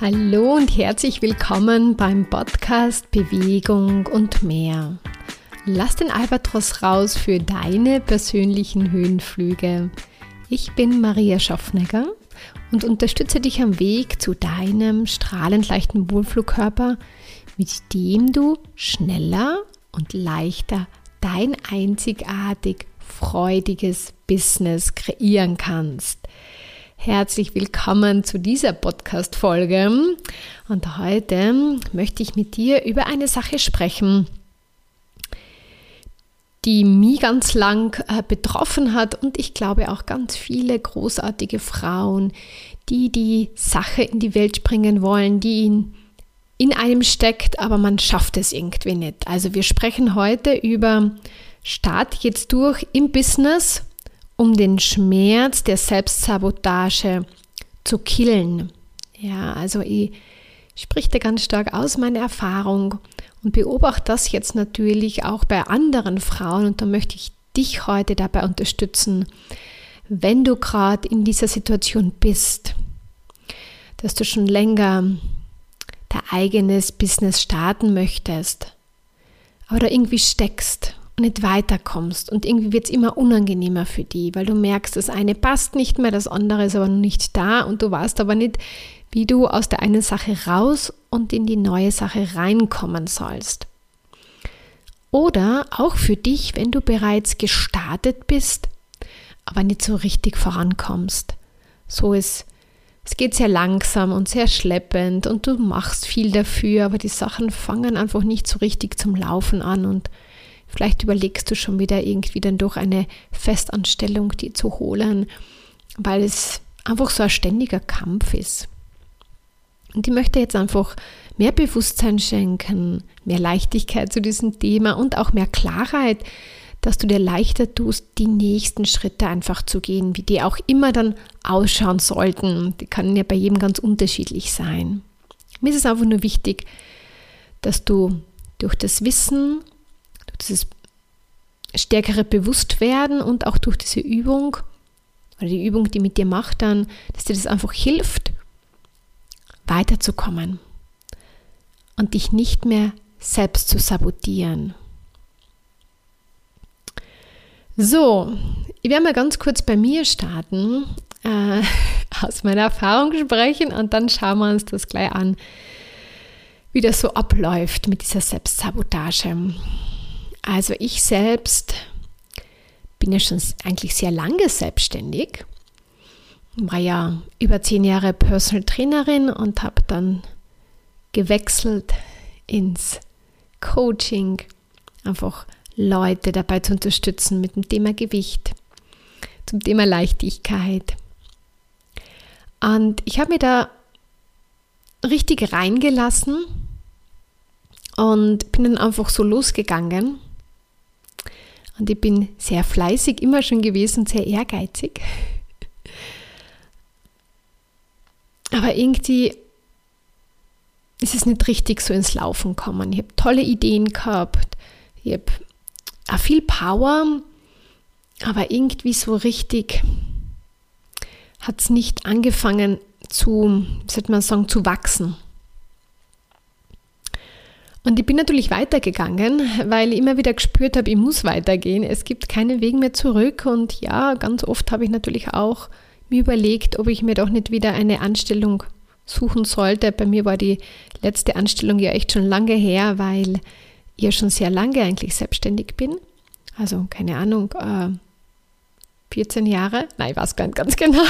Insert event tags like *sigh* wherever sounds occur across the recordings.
Hallo und herzlich willkommen beim Podcast Bewegung und mehr. Lass den Albatros raus für deine persönlichen Höhenflüge. Ich bin Maria Schaffnegger und unterstütze dich am Weg zu deinem strahlend leichten Wohlflugkörper, mit dem du schneller und leichter dein einzigartig freudiges Business kreieren kannst. Herzlich willkommen zu dieser Podcast-Folge. Und heute möchte ich mit dir über eine Sache sprechen, die mich ganz lang äh, betroffen hat und ich glaube auch ganz viele großartige Frauen, die die Sache in die Welt bringen wollen, die in, in einem steckt, aber man schafft es irgendwie nicht. Also wir sprechen heute über Start jetzt durch im Business um den Schmerz der Selbstsabotage zu killen. Ja, also ich spreche da ganz stark aus meiner Erfahrung und beobachte das jetzt natürlich auch bei anderen Frauen und da möchte ich dich heute dabei unterstützen, wenn du gerade in dieser Situation bist, dass du schon länger dein eigenes Business starten möchtest, aber da irgendwie steckst nicht weiterkommst und irgendwie wird es immer unangenehmer für die, weil du merkst, das eine passt nicht mehr, das andere ist aber noch nicht da und du weißt aber nicht, wie du aus der einen Sache raus und in die neue Sache reinkommen sollst. Oder auch für dich, wenn du bereits gestartet bist, aber nicht so richtig vorankommst. So ist es geht sehr langsam und sehr schleppend und du machst viel dafür, aber die Sachen fangen einfach nicht so richtig zum Laufen an und Vielleicht überlegst du schon wieder irgendwie dann durch eine Festanstellung die zu holen, weil es einfach so ein ständiger Kampf ist. Und ich möchte jetzt einfach mehr Bewusstsein schenken, mehr Leichtigkeit zu diesem Thema und auch mehr Klarheit, dass du dir leichter tust, die nächsten Schritte einfach zu gehen, wie die auch immer dann ausschauen sollten. Die können ja bei jedem ganz unterschiedlich sein. Mir ist es einfach nur wichtig, dass du durch das Wissen dieses stärkere Bewusstwerden und auch durch diese Übung oder die Übung, die mit dir macht, dann, dass dir das einfach hilft, weiterzukommen und dich nicht mehr selbst zu sabotieren. So, ich werde mal ganz kurz bei mir starten, äh, *laughs* aus meiner Erfahrung sprechen und dann schauen wir uns das gleich an, wie das so abläuft mit dieser Selbstsabotage. Also ich selbst bin ja schon eigentlich sehr lange selbstständig, war ja über zehn Jahre Personal Trainerin und habe dann gewechselt ins Coaching, einfach Leute dabei zu unterstützen mit dem Thema Gewicht, zum Thema Leichtigkeit. Und ich habe mir da richtig reingelassen und bin dann einfach so losgegangen und ich bin sehr fleißig immer schon gewesen, sehr ehrgeizig. Aber irgendwie ist es nicht richtig so ins Laufen gekommen. Ich habe tolle Ideen gehabt, ich habe auch viel Power, aber irgendwie so richtig hat es nicht angefangen zu, sollte man sagen, zu wachsen. Und ich bin natürlich weitergegangen, weil ich immer wieder gespürt habe, ich muss weitergehen. Es gibt keinen Weg mehr zurück. Und ja, ganz oft habe ich natürlich auch mir überlegt, ob ich mir doch nicht wieder eine Anstellung suchen sollte. Bei mir war die letzte Anstellung ja echt schon lange her, weil ich ja schon sehr lange eigentlich selbstständig bin. Also keine Ahnung, äh, 14 Jahre. Nein, ich weiß gar nicht ganz *laughs* genau.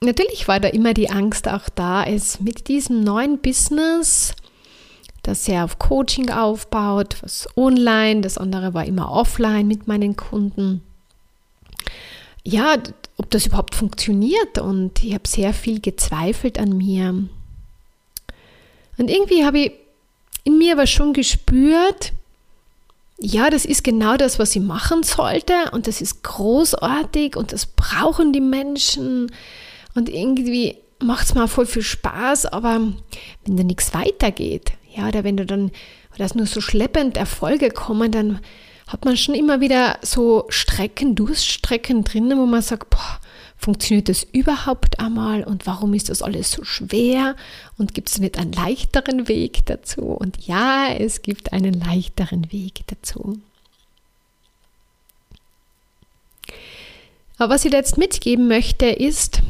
Natürlich war da immer die Angst auch da, es mit diesem neuen Business, das ja auf Coaching aufbaut, was online, das andere war immer offline mit meinen Kunden. Ja, ob das überhaupt funktioniert und ich habe sehr viel gezweifelt an mir. Und irgendwie habe ich in mir aber schon gespürt, ja, das ist genau das, was ich machen sollte und das ist großartig und das brauchen die Menschen und irgendwie macht es mir auch voll viel Spaß, aber wenn da nichts weitergeht, ja, oder wenn du dann, oder es nur so schleppend Erfolge kommen, dann hat man schon immer wieder so Strecken, Durststrecken drinnen, wo man sagt, boah, funktioniert das überhaupt einmal und warum ist das alles so schwer und gibt es nicht einen leichteren Weg dazu? Und ja, es gibt einen leichteren Weg dazu. Aber was ich jetzt mitgeben möchte, ist,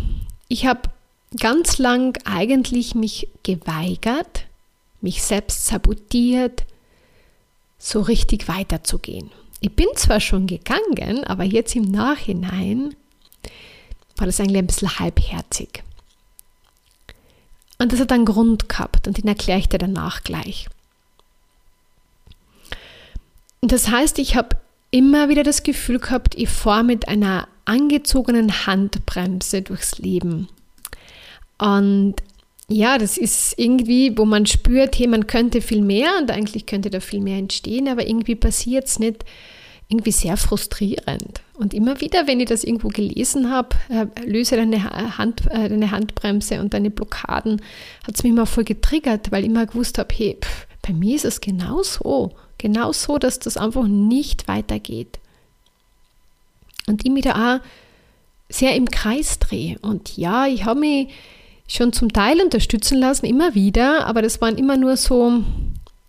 ich habe ganz lang eigentlich mich geweigert, mich selbst sabotiert, so richtig weiterzugehen. Ich bin zwar schon gegangen, aber jetzt im Nachhinein war das eigentlich ein bisschen halbherzig. Und das hat einen Grund gehabt und den erkläre ich dir danach gleich. Das heißt, ich habe immer wieder das Gefühl gehabt, ich fahre mit einer angezogenen Handbremse durchs Leben. Und ja, das ist irgendwie, wo man spürt, hey, man könnte viel mehr und eigentlich könnte da viel mehr entstehen, aber irgendwie passiert es nicht. Irgendwie sehr frustrierend. Und immer wieder, wenn ich das irgendwo gelesen habe, äh, löse deine, Hand, äh, deine Handbremse und deine Blockaden, hat es mich immer voll getriggert, weil ich immer gewusst habe, hey, pff, bei mir ist es genau so. Genau so, dass das einfach nicht weitergeht. Und ich mich da auch sehr im Kreis drehe. Und ja, ich habe mich schon zum Teil unterstützen lassen, immer wieder, aber das waren immer nur so,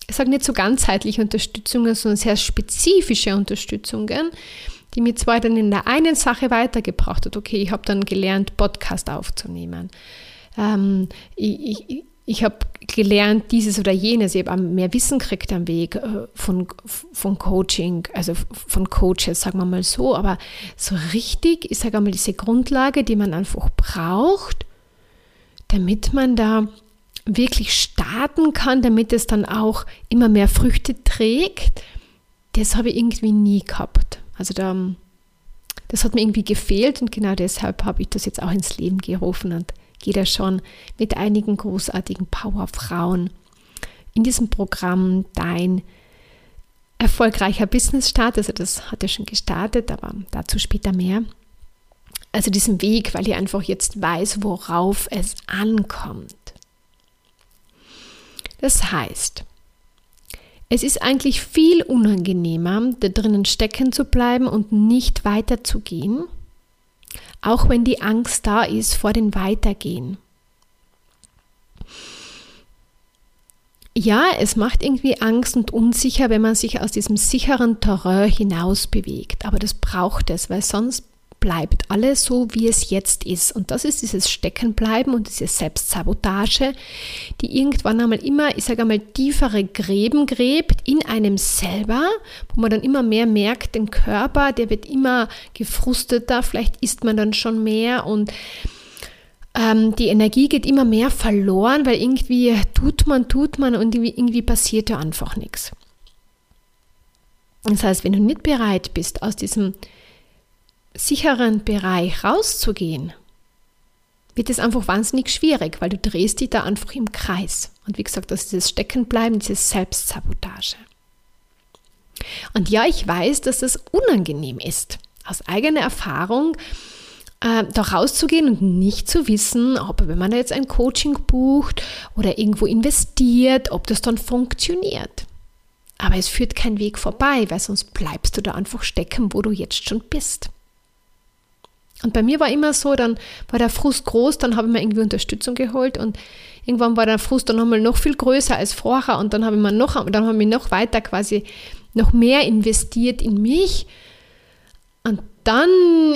ich sage nicht so ganzheitliche Unterstützungen, sondern sehr spezifische Unterstützungen, die mir zwar dann in der einen Sache weitergebracht hat. Okay, ich habe dann gelernt, Podcast aufzunehmen. Ähm, ich, ich, ich habe gelernt, dieses oder jenes, ich habe mehr Wissen gekriegt am Weg äh, von, von Coaching, also von Coaches, sagen wir mal so, aber so richtig, ich sage einmal, diese Grundlage, die man einfach braucht, damit man da wirklich starten kann, damit es dann auch immer mehr Früchte trägt, das habe ich irgendwie nie gehabt. Also da, das hat mir irgendwie gefehlt und genau deshalb habe ich das jetzt auch ins Leben gerufen und gehe da schon mit einigen großartigen Powerfrauen in diesem Programm Dein erfolgreicher Business-Start. Also das hat ja schon gestartet, aber dazu später mehr also diesen Weg, weil ich einfach jetzt weiß, worauf es ankommt. Das heißt, es ist eigentlich viel unangenehmer, da drinnen stecken zu bleiben und nicht weiterzugehen, auch wenn die Angst da ist vor dem Weitergehen. Ja, es macht irgendwie Angst und unsicher, wenn man sich aus diesem sicheren Terrain hinaus bewegt, aber das braucht es, weil sonst bleibt alles so, wie es jetzt ist. Und das ist dieses Steckenbleiben und diese Selbstsabotage, die irgendwann einmal immer, ich sage einmal, tiefere Gräben gräbt in einem selber, wo man dann immer mehr merkt, den Körper, der wird immer gefrusteter, vielleicht isst man dann schon mehr und ähm, die Energie geht immer mehr verloren, weil irgendwie tut man, tut man und irgendwie, irgendwie passiert ja einfach nichts. Das heißt, wenn du nicht bereit bist, aus diesem sicheren Bereich rauszugehen, wird es einfach wahnsinnig schwierig, weil du drehst dich da einfach im Kreis. Und wie gesagt, das ist das Steckenbleiben, diese Selbstsabotage. Und ja, ich weiß, dass das unangenehm ist, aus eigener Erfahrung äh, da rauszugehen und nicht zu wissen, ob wenn man jetzt ein Coaching bucht oder irgendwo investiert, ob das dann funktioniert. Aber es führt kein Weg vorbei, weil sonst bleibst du da einfach stecken, wo du jetzt schon bist. Und bei mir war immer so, dann war der Frust groß, dann habe ich mir irgendwie Unterstützung geholt und irgendwann war der Frust dann nochmal noch viel größer als vorher und dann habe ich mir noch, dann habe ich noch weiter quasi noch mehr investiert in mich und dann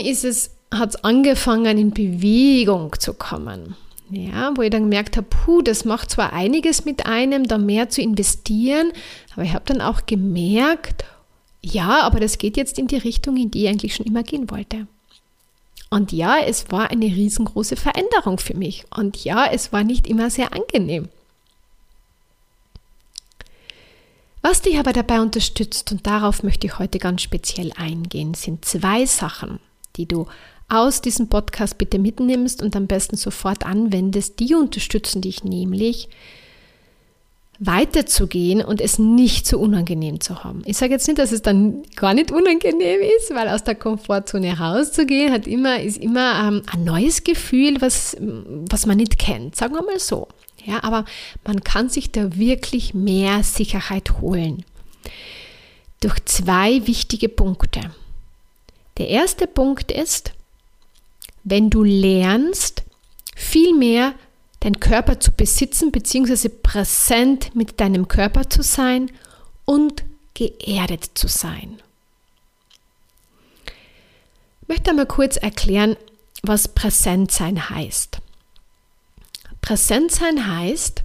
ist es, hat es angefangen in Bewegung zu kommen. Ja, wo ich dann gemerkt habe, puh, das macht zwar einiges mit einem, da mehr zu investieren, aber ich habe dann auch gemerkt, ja, aber das geht jetzt in die Richtung, in die ich eigentlich schon immer gehen wollte. Und ja, es war eine riesengroße Veränderung für mich. Und ja, es war nicht immer sehr angenehm. Was dich aber dabei unterstützt, und darauf möchte ich heute ganz speziell eingehen, sind zwei Sachen, die du aus diesem Podcast bitte mitnimmst und am besten sofort anwendest. Die unterstützen dich nämlich, weiterzugehen und es nicht so unangenehm zu haben. Ich sage jetzt nicht, dass es dann gar nicht unangenehm ist, weil aus der Komfortzone rauszugehen hat immer, ist immer ähm, ein neues Gefühl, was, was man nicht kennt, sagen wir mal so. Ja, aber man kann sich da wirklich mehr Sicherheit holen. Durch zwei wichtige Punkte. Der erste Punkt ist, wenn du lernst, viel mehr deinen Körper zu besitzen, beziehungsweise präsent mit deinem Körper zu sein und geerdet zu sein. Ich möchte einmal kurz erklären, was präsent sein heißt. Präsent sein heißt,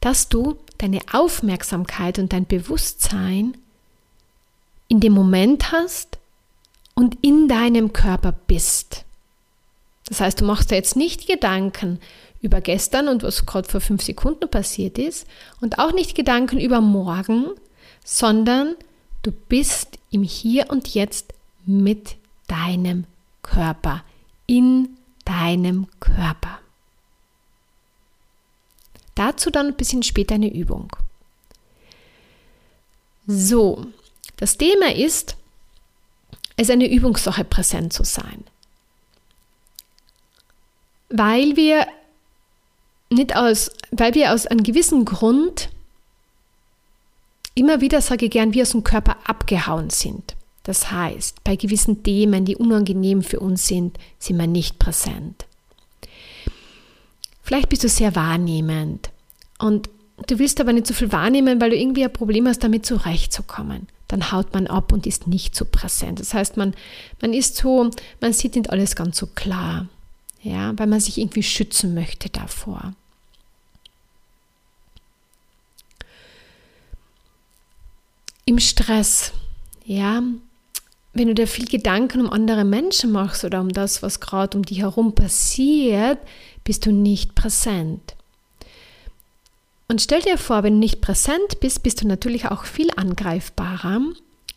dass du deine Aufmerksamkeit und dein Bewusstsein in dem Moment hast und in deinem Körper bist. Das heißt, du machst dir jetzt nicht Gedanken über gestern und was gerade vor fünf Sekunden passiert ist und auch nicht Gedanken über morgen, sondern du bist im Hier und Jetzt mit deinem Körper, in deinem Körper. Dazu dann ein bisschen später eine Übung. So, das Thema ist, es eine Übungssache, präsent zu sein. Weil wir nicht aus, weil wir aus einem gewissen Grund immer wieder, sage ich gern, wie aus dem Körper abgehauen sind. Das heißt, bei gewissen Themen, die unangenehm für uns sind, sind wir nicht präsent. Vielleicht bist du sehr wahrnehmend und du willst aber nicht so viel wahrnehmen, weil du irgendwie ein Problem hast, damit zurechtzukommen. Dann haut man ab und ist nicht so präsent. Das heißt, man, man ist so, man sieht nicht alles ganz so klar, ja, weil man sich irgendwie schützen möchte davor. Im Stress, ja, wenn du dir viel Gedanken um andere Menschen machst oder um das, was gerade um dich herum passiert, bist du nicht präsent. Und stell dir vor, wenn du nicht präsent bist, bist du natürlich auch viel angreifbarer.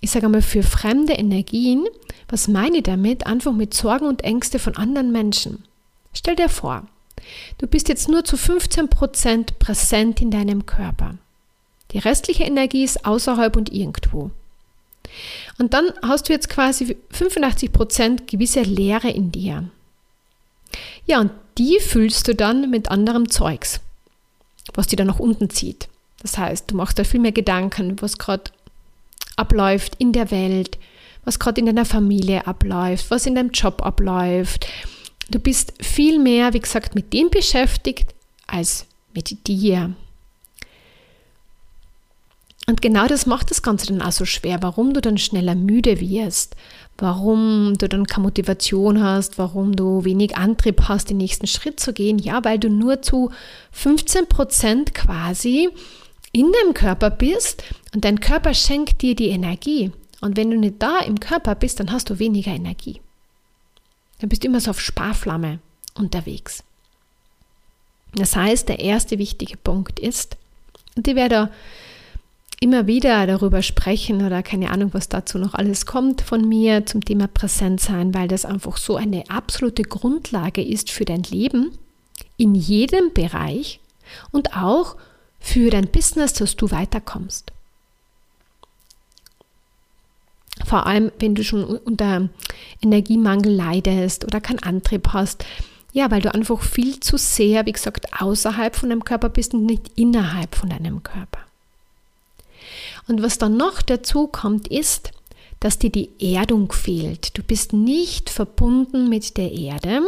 Ich sage einmal für fremde Energien. Was meine ich damit? Einfach mit Sorgen und Ängste von anderen Menschen. Stell dir vor, du bist jetzt nur zu 15% präsent in deinem Körper. Die restliche Energie ist außerhalb und irgendwo. Und dann hast du jetzt quasi 85% gewisse Leere in dir. Ja, und die füllst du dann mit anderem Zeugs, was dir dann nach unten zieht. Das heißt, du machst da viel mehr Gedanken, was gerade abläuft in der Welt, was gerade in deiner Familie abläuft, was in deinem Job abläuft. Du bist viel mehr, wie gesagt, mit dem beschäftigt als mit dir. Und genau das macht das Ganze dann auch so schwer, warum du dann schneller müde wirst, warum du dann keine Motivation hast, warum du wenig Antrieb hast, den nächsten Schritt zu gehen. Ja, weil du nur zu 15 Prozent quasi in deinem Körper bist und dein Körper schenkt dir die Energie. Und wenn du nicht da im Körper bist, dann hast du weniger Energie. Dann bist du immer so auf Sparflamme unterwegs. Das heißt, der erste wichtige Punkt ist, und ich werde immer wieder darüber sprechen oder keine Ahnung, was dazu noch alles kommt von mir zum Thema Präsenzsein, weil das einfach so eine absolute Grundlage ist für dein Leben in jedem Bereich und auch für dein Business, dass du weiterkommst. Vor allem, wenn du schon unter Energiemangel leidest oder keinen Antrieb hast. Ja, weil du einfach viel zu sehr, wie gesagt, außerhalb von deinem Körper bist und nicht innerhalb von deinem Körper. Und was dann noch dazu kommt, ist, dass dir die Erdung fehlt. Du bist nicht verbunden mit der Erde,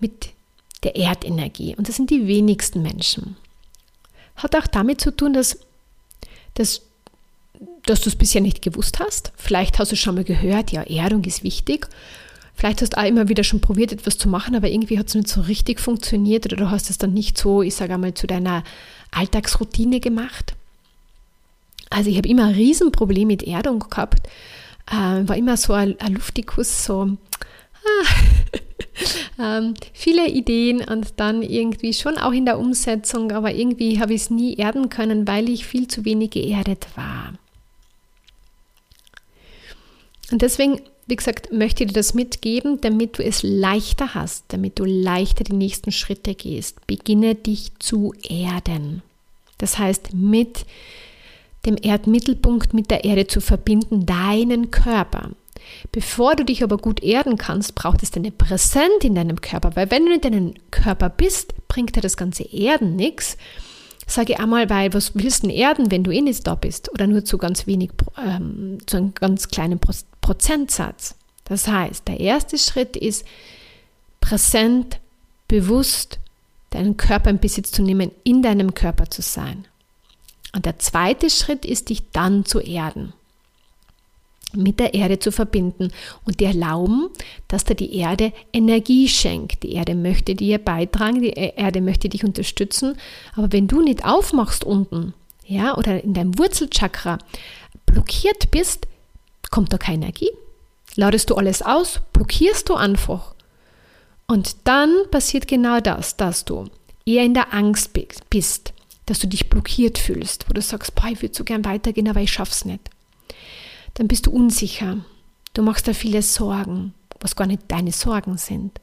mit der Erdenergie. Und das sind die wenigsten Menschen. Hat auch damit zu tun, dass, dass, dass du es bisher nicht gewusst hast. Vielleicht hast du schon mal gehört, ja, Erdung ist wichtig. Vielleicht hast du auch immer wieder schon probiert, etwas zu machen, aber irgendwie hat es nicht so richtig funktioniert oder du hast es dann nicht so, ich sage einmal, zu deiner Alltagsroutine gemacht. Also ich habe immer ein Riesenproblem mit Erdung gehabt. Äh, war immer so ein, ein Luftikus, so ah, *laughs* ähm, viele Ideen und dann irgendwie schon auch in der Umsetzung, aber irgendwie habe ich es nie erden können, weil ich viel zu wenig geerdet war. Und deswegen, wie gesagt, möchte ich dir das mitgeben, damit du es leichter hast, damit du leichter die nächsten Schritte gehst. Beginne dich zu erden. Das heißt, mit dem Erdmittelpunkt mit der Erde zu verbinden, deinen Körper. Bevor du dich aber gut erden kannst, braucht es deine Präsenz in deinem Körper, weil wenn du in deinem Körper bist, bringt dir das ganze Erden nichts. Sage einmal, weil was willst du denn erden, wenn du eh nicht da bist oder nur zu ganz wenig, ähm, zu einem ganz kleinen Prozentsatz? Das heißt, der erste Schritt ist, präsent, bewusst deinen Körper in Besitz zu nehmen, in deinem Körper zu sein. Und der zweite Schritt ist, dich dann zu erden, mit der Erde zu verbinden und dir erlauben, dass dir die Erde Energie schenkt. Die Erde möchte dir beitragen, die Erde möchte dich unterstützen, aber wenn du nicht aufmachst unten, ja, oder in deinem Wurzelchakra blockiert bist, kommt da keine Energie. Ladest du alles aus, blockierst du einfach. Und dann passiert genau das, dass du eher in der Angst bist, dass du dich blockiert fühlst, wo du sagst, boah, ich würde so gern weitergehen, aber ich schaff's nicht. Dann bist du unsicher. Du machst da viele Sorgen, was gar nicht deine Sorgen sind.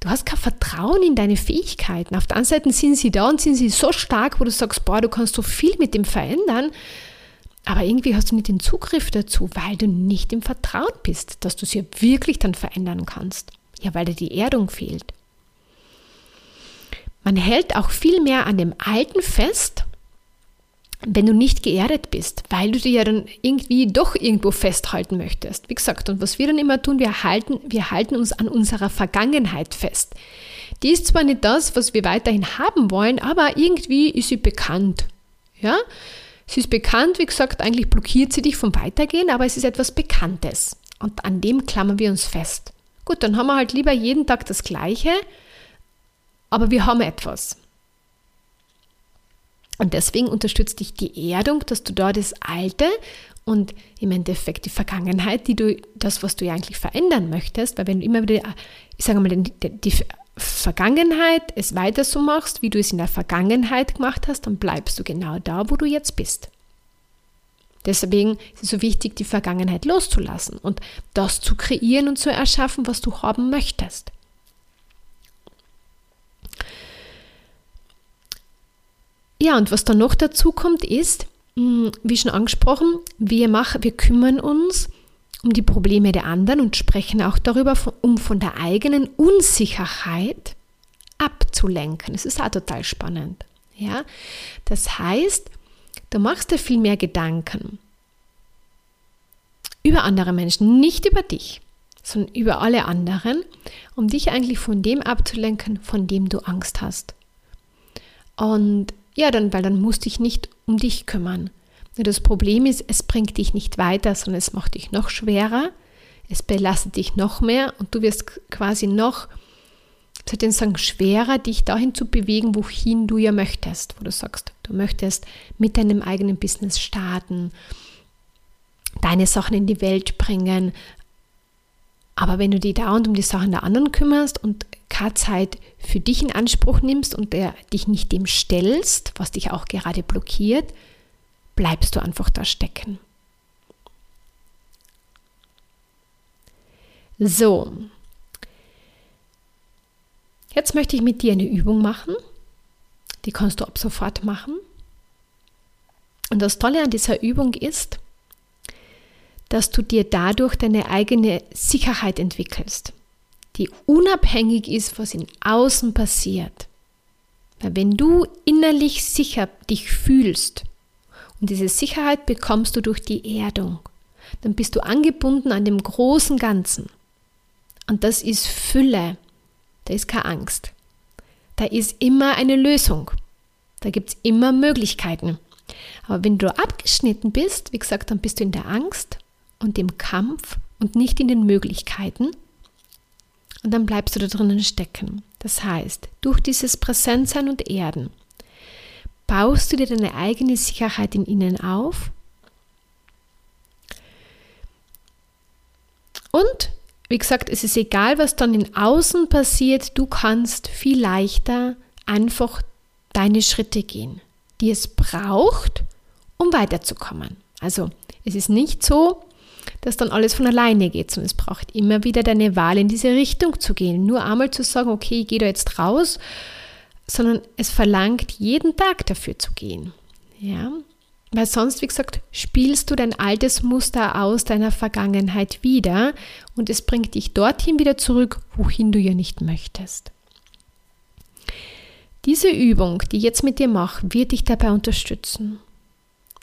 Du hast kein Vertrauen in deine Fähigkeiten. Auf der einen Seite sind sie da und sind sie so stark, wo du sagst, boah, du kannst so viel mit dem verändern. Aber irgendwie hast du nicht den Zugriff dazu, weil du nicht im Vertrauen bist, dass du sie wirklich dann verändern kannst. Ja, weil dir die Erdung fehlt. Man hält auch viel mehr an dem Alten fest, wenn du nicht geerdet bist, weil du dir ja dann irgendwie doch irgendwo festhalten möchtest. Wie gesagt, und was wir dann immer tun, wir halten, wir halten uns an unserer Vergangenheit fest. Die ist zwar nicht das, was wir weiterhin haben wollen, aber irgendwie ist sie bekannt. Ja? Sie ist bekannt, wie gesagt, eigentlich blockiert sie dich vom Weitergehen, aber es ist etwas Bekanntes. Und an dem klammern wir uns fest. Gut, dann haben wir halt lieber jeden Tag das Gleiche, aber wir haben etwas. Und deswegen unterstützt dich die Erdung, dass du da das Alte und im Endeffekt die Vergangenheit, die du, das, was du ja eigentlich verändern möchtest, weil wenn du immer wieder, ich sage mal, die, die Vergangenheit es weiter so machst, wie du es in der Vergangenheit gemacht hast, dann bleibst du genau da, wo du jetzt bist. Deswegen ist es so wichtig, die Vergangenheit loszulassen und das zu kreieren und zu erschaffen, was du haben möchtest. Ja, und was dann noch dazu kommt, ist, hm, wie schon angesprochen, wir, machen, wir kümmern uns um die Probleme der anderen und sprechen auch darüber, um von der eigenen Unsicherheit abzulenken. Das ist auch total spannend. Ja? Das heißt, Du machst dir viel mehr Gedanken über andere Menschen, nicht über dich, sondern über alle anderen, um dich eigentlich von dem abzulenken, von dem du Angst hast. Und ja, dann, weil dann musst du dich nicht um dich kümmern. Das Problem ist, es bringt dich nicht weiter, sondern es macht dich noch schwerer, es belastet dich noch mehr und du wirst quasi noch soll sagen, schwerer, dich dahin zu bewegen, wohin du ja möchtest, wo du sagst, du möchtest mit deinem eigenen Business starten, deine Sachen in die Welt bringen. Aber wenn du dich dauernd um die Sachen der anderen kümmerst und keine Zeit für dich in Anspruch nimmst und der, dich nicht dem stellst, was dich auch gerade blockiert, bleibst du einfach da stecken. So, Jetzt möchte ich mit dir eine Übung machen. Die kannst du ab sofort machen. Und das Tolle an dieser Übung ist, dass du dir dadurch deine eigene Sicherheit entwickelst, die unabhängig ist, was in außen passiert. Weil wenn du innerlich sicher dich fühlst, und diese Sicherheit bekommst du durch die Erdung, dann bist du angebunden an dem großen Ganzen. Und das ist Fülle, da ist keine Angst. Da ist immer eine Lösung. Da gibt es immer Möglichkeiten. Aber wenn du abgeschnitten bist, wie gesagt, dann bist du in der Angst und im Kampf und nicht in den Möglichkeiten. Und dann bleibst du da drinnen stecken. Das heißt, durch dieses Präsentsein und Erden baust du dir deine eigene Sicherheit in ihnen auf und wie gesagt, es ist egal, was dann in außen passiert, du kannst viel leichter einfach deine Schritte gehen, die es braucht, um weiterzukommen. Also es ist nicht so, dass dann alles von alleine geht, sondern es braucht immer wieder deine Wahl, in diese Richtung zu gehen. Nur einmal zu sagen, okay, ich gehe da jetzt raus, sondern es verlangt jeden Tag dafür zu gehen. Ja, weil sonst, wie gesagt, spielst du dein altes Muster aus deiner Vergangenheit wieder und es bringt dich dorthin wieder zurück, wohin du ja nicht möchtest. Diese Übung, die ich jetzt mit dir mache, wird dich dabei unterstützen.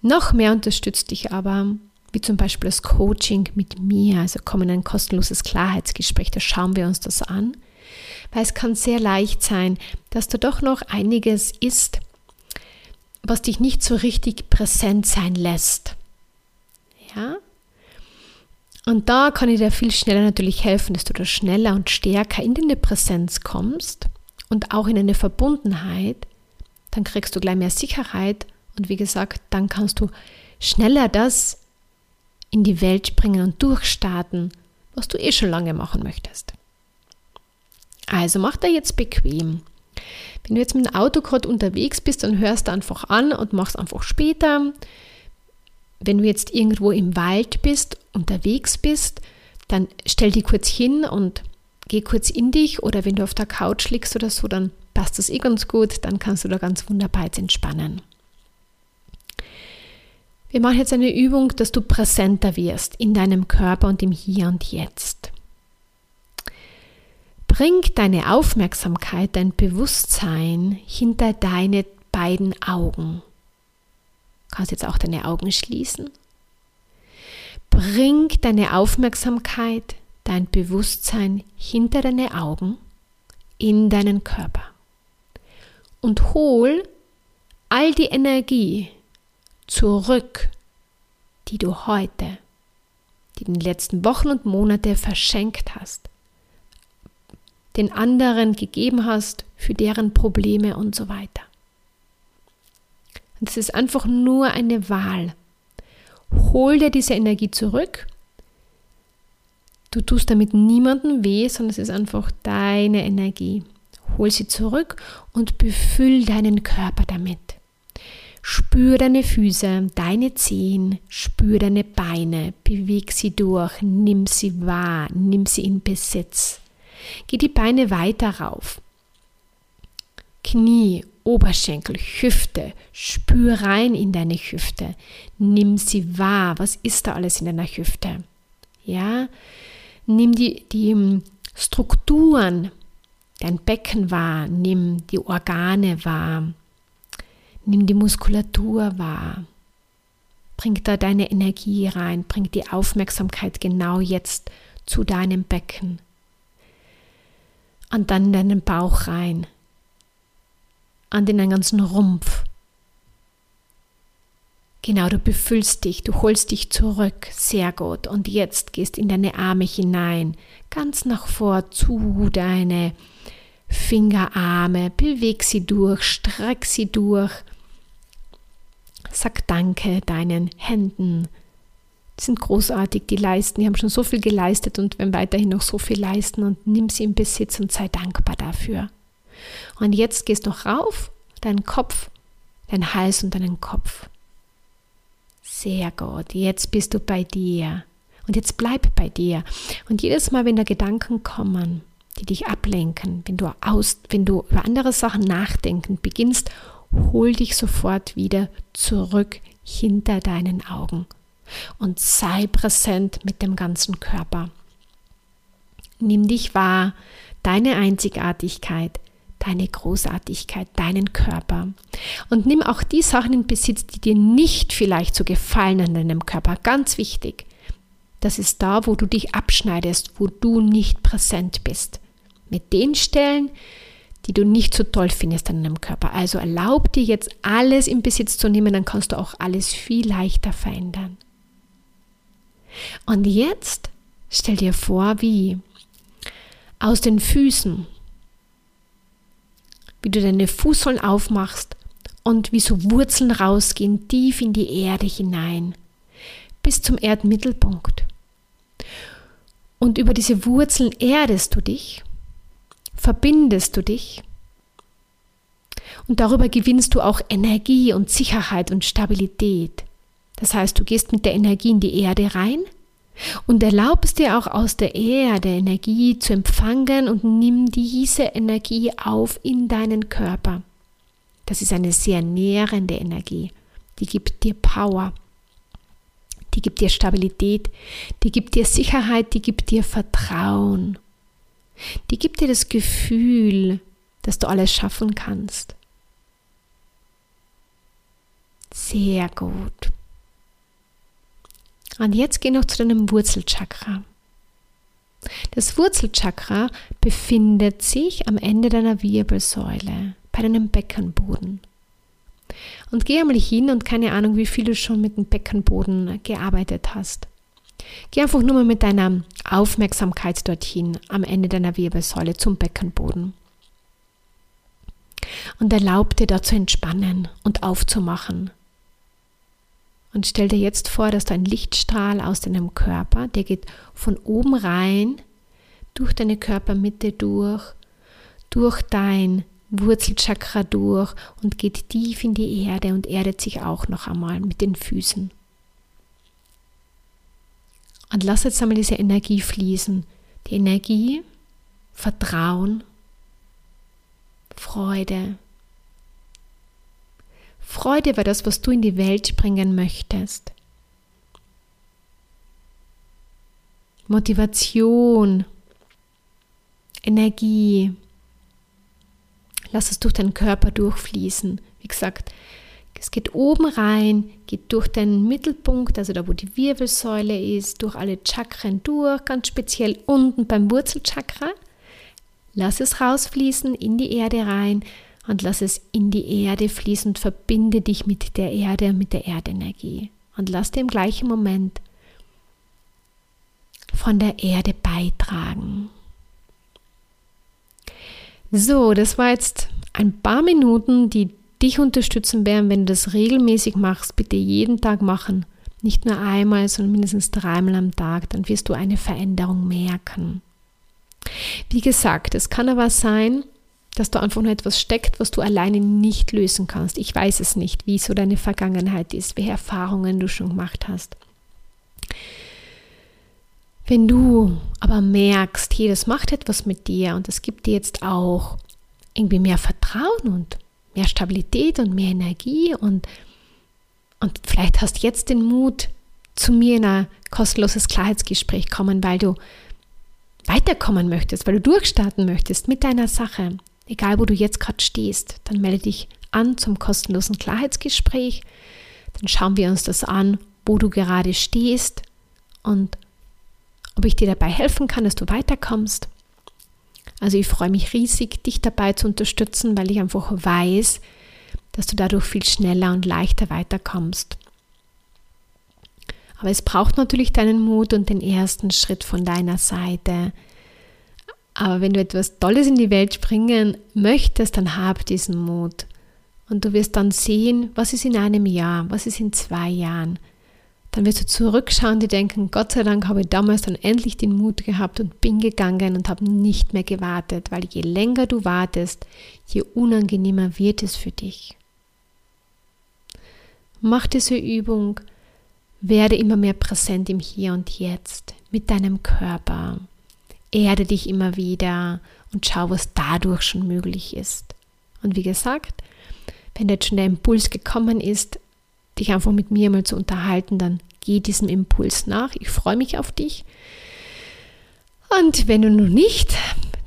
Noch mehr unterstützt dich aber wie zum Beispiel das Coaching mit mir, also komm in ein kostenloses Klarheitsgespräch, da schauen wir uns das an, weil es kann sehr leicht sein, dass da doch noch einiges ist, was dich nicht so richtig präsent sein lässt. Ja? Und da kann ich dir viel schneller natürlich helfen, dass du da schneller und stärker in deine Präsenz kommst und auch in eine Verbundenheit. Dann kriegst du gleich mehr Sicherheit und wie gesagt, dann kannst du schneller das in die Welt bringen und durchstarten, was du eh schon lange machen möchtest. Also mach da jetzt bequem. Wenn du jetzt mit dem Auto gerade unterwegs bist, dann hörst du einfach an und machst einfach später. Wenn du jetzt irgendwo im Wald bist, unterwegs bist, dann stell dich kurz hin und geh kurz in dich oder wenn du auf der Couch liegst oder so, dann passt das eh ganz gut, dann kannst du da ganz wunderbar jetzt entspannen. Wir machen jetzt eine Übung, dass du präsenter wirst in deinem Körper und im Hier und Jetzt. Bring deine Aufmerksamkeit, dein Bewusstsein hinter deine beiden Augen. Du kannst jetzt auch deine Augen schließen. Bring deine Aufmerksamkeit, dein Bewusstsein hinter deine Augen in deinen Körper und hol all die Energie, zurück, die du heute, die den letzten Wochen und Monate verschenkt hast, den anderen gegeben hast für deren Probleme und so weiter. Und es ist einfach nur eine Wahl. Hol dir diese Energie zurück. Du tust damit niemandem weh, sondern es ist einfach deine Energie. Hol sie zurück und befüll deinen Körper damit. Spür deine Füße, deine Zehen, spür deine Beine, beweg sie durch, nimm sie wahr, nimm sie in Besitz. Geh die Beine weiter rauf. Knie, Oberschenkel, Hüfte, spür rein in deine Hüfte. Nimm sie wahr. Was ist da alles in deiner Hüfte? Ja, nimm die, die hm, Strukturen, dein Becken wahr, nimm die Organe wahr. Nimm die Muskulatur wahr. Bring da deine Energie rein, bring die Aufmerksamkeit genau jetzt zu deinem Becken. Und dann deinen Bauch rein. An den ganzen Rumpf. Genau, du befüllst dich, du holst dich zurück. Sehr gut. Und jetzt gehst in deine Arme hinein, ganz nach vor zu deine Fingerarme. Beweg sie durch, streck sie durch. Sag Danke deinen Händen. Die sind großartig, die leisten, die haben schon so viel geleistet und werden weiterhin noch so viel leisten und nimm sie in Besitz und sei dankbar dafür. Und jetzt gehst du noch rauf, deinen Kopf, dein Hals und deinen Kopf. Sehr gut, jetzt bist du bei dir. Und jetzt bleib bei dir. Und jedes Mal, wenn da Gedanken kommen, die dich ablenken, wenn du aus, wenn du über andere Sachen nachdenken beginnst, hol dich sofort wieder zurück hinter deinen Augen und sei präsent mit dem ganzen Körper. Nimm dich wahr, deine Einzigartigkeit, deine Großartigkeit, deinen Körper. Und nimm auch die Sachen in Besitz, die dir nicht vielleicht so gefallen an deinem Körper. Ganz wichtig. Das ist da, wo du dich abschneidest, wo du nicht präsent bist. Mit den Stellen, die du nicht so toll findest an deinem Körper. Also erlaub dir jetzt alles in Besitz zu nehmen, dann kannst du auch alles viel leichter verändern. Und jetzt stell dir vor, wie aus den Füßen, wie du deine Fußsohlen aufmachst und wie so Wurzeln rausgehen, tief in die Erde hinein, bis zum Erdmittelpunkt. Und über diese Wurzeln erdest du dich verbindest du dich und darüber gewinnst du auch Energie und Sicherheit und Stabilität. Das heißt, du gehst mit der Energie in die Erde rein und erlaubst dir auch aus der Erde Energie zu empfangen und nimm diese Energie auf in deinen Körper. Das ist eine sehr nährende Energie. Die gibt dir Power. Die gibt dir Stabilität. Die gibt dir Sicherheit. Die gibt dir Vertrauen. Die gibt dir das Gefühl, dass du alles schaffen kannst. Sehr gut. Und jetzt geh noch zu deinem Wurzelchakra. Das Wurzelchakra befindet sich am Ende deiner Wirbelsäule, bei deinem Beckenboden. Und geh einmal hin und keine Ahnung, wie viel du schon mit dem Beckenboden gearbeitet hast. Geh einfach nur mal mit deiner Aufmerksamkeit dorthin, am Ende deiner Wirbelsäule zum Beckenboden. Und erlaub dir da zu entspannen und aufzumachen. Und stell dir jetzt vor, dass da ein Lichtstrahl aus deinem Körper, der geht von oben rein, durch deine Körpermitte durch, durch dein Wurzelchakra durch und geht tief in die Erde und erdet sich auch noch einmal mit den Füßen. Und lass jetzt einmal diese Energie fließen. Die Energie, Vertrauen, Freude. Freude war das, was du in die Welt bringen möchtest. Motivation, Energie. Lass es durch deinen Körper durchfließen. Wie gesagt, es geht oben rein, geht durch den Mittelpunkt, also da, wo die Wirbelsäule ist, durch alle Chakren durch, ganz speziell unten beim Wurzelchakra. Lass es rausfließen in die Erde rein und lass es in die Erde fließen und verbinde dich mit der Erde mit der Erdenergie. Und lass dir im gleichen Moment von der Erde beitragen. So, das war jetzt ein paar Minuten, die dich unterstützen werden, wenn du das regelmäßig machst. Bitte jeden Tag machen. Nicht nur einmal, sondern mindestens dreimal am Tag. Dann wirst du eine Veränderung merken. Wie gesagt, es kann aber sein, dass da einfach nur etwas steckt, was du alleine nicht lösen kannst. Ich weiß es nicht, wie so deine Vergangenheit ist, welche Erfahrungen du schon gemacht hast. Wenn du aber merkst, hey, das macht etwas mit dir und es gibt dir jetzt auch irgendwie mehr Vertrauen und mehr Stabilität und mehr Energie und, und vielleicht hast jetzt den Mut, zu mir in ein kostenloses Klarheitsgespräch kommen, weil du weiterkommen möchtest, weil du durchstarten möchtest mit deiner Sache, egal wo du jetzt gerade stehst, dann melde dich an zum kostenlosen Klarheitsgespräch. Dann schauen wir uns das an, wo du gerade stehst und ob ich dir dabei helfen kann, dass du weiterkommst. Also ich freue mich riesig, dich dabei zu unterstützen, weil ich einfach weiß, dass du dadurch viel schneller und leichter weiterkommst. Aber es braucht natürlich deinen Mut und den ersten Schritt von deiner Seite. Aber wenn du etwas Tolles in die Welt bringen möchtest, dann hab diesen Mut. Und du wirst dann sehen, was ist in einem Jahr, was ist in zwei Jahren, dann wirst du zurückschauen dir denken, Gott sei Dank habe ich damals dann endlich den Mut gehabt und bin gegangen und habe nicht mehr gewartet, weil je länger du wartest, je unangenehmer wird es für dich. Mach diese Übung, werde immer mehr präsent im Hier und Jetzt mit deinem Körper. Erde dich immer wieder und schau, was dadurch schon möglich ist. Und wie gesagt, wenn jetzt schon der Impuls gekommen ist, dich einfach mit mir mal zu unterhalten, dann geh diesem Impuls nach. Ich freue mich auf dich. Und wenn du noch nicht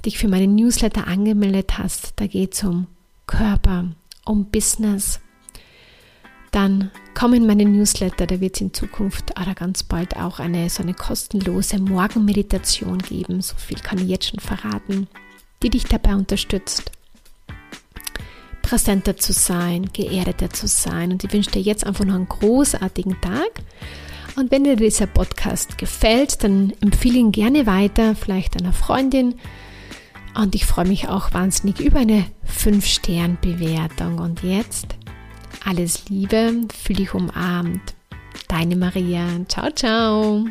dich für meinen Newsletter angemeldet hast, da geht es um Körper, um Business, dann komm in meinen Newsletter, da wird es in Zukunft oder ganz bald auch eine so eine kostenlose Morgenmeditation geben, so viel kann ich jetzt schon verraten, die dich dabei unterstützt, präsenter zu sein, geerdeter zu sein. Und ich wünsche dir jetzt einfach noch einen großartigen Tag. Und wenn dir dieser Podcast gefällt, dann empfehle ihn gerne weiter, vielleicht einer Freundin. Und ich freue mich auch wahnsinnig über eine 5-Stern-Bewertung. Und jetzt alles Liebe, fühle dich umarmt. Deine Maria. Ciao, ciao.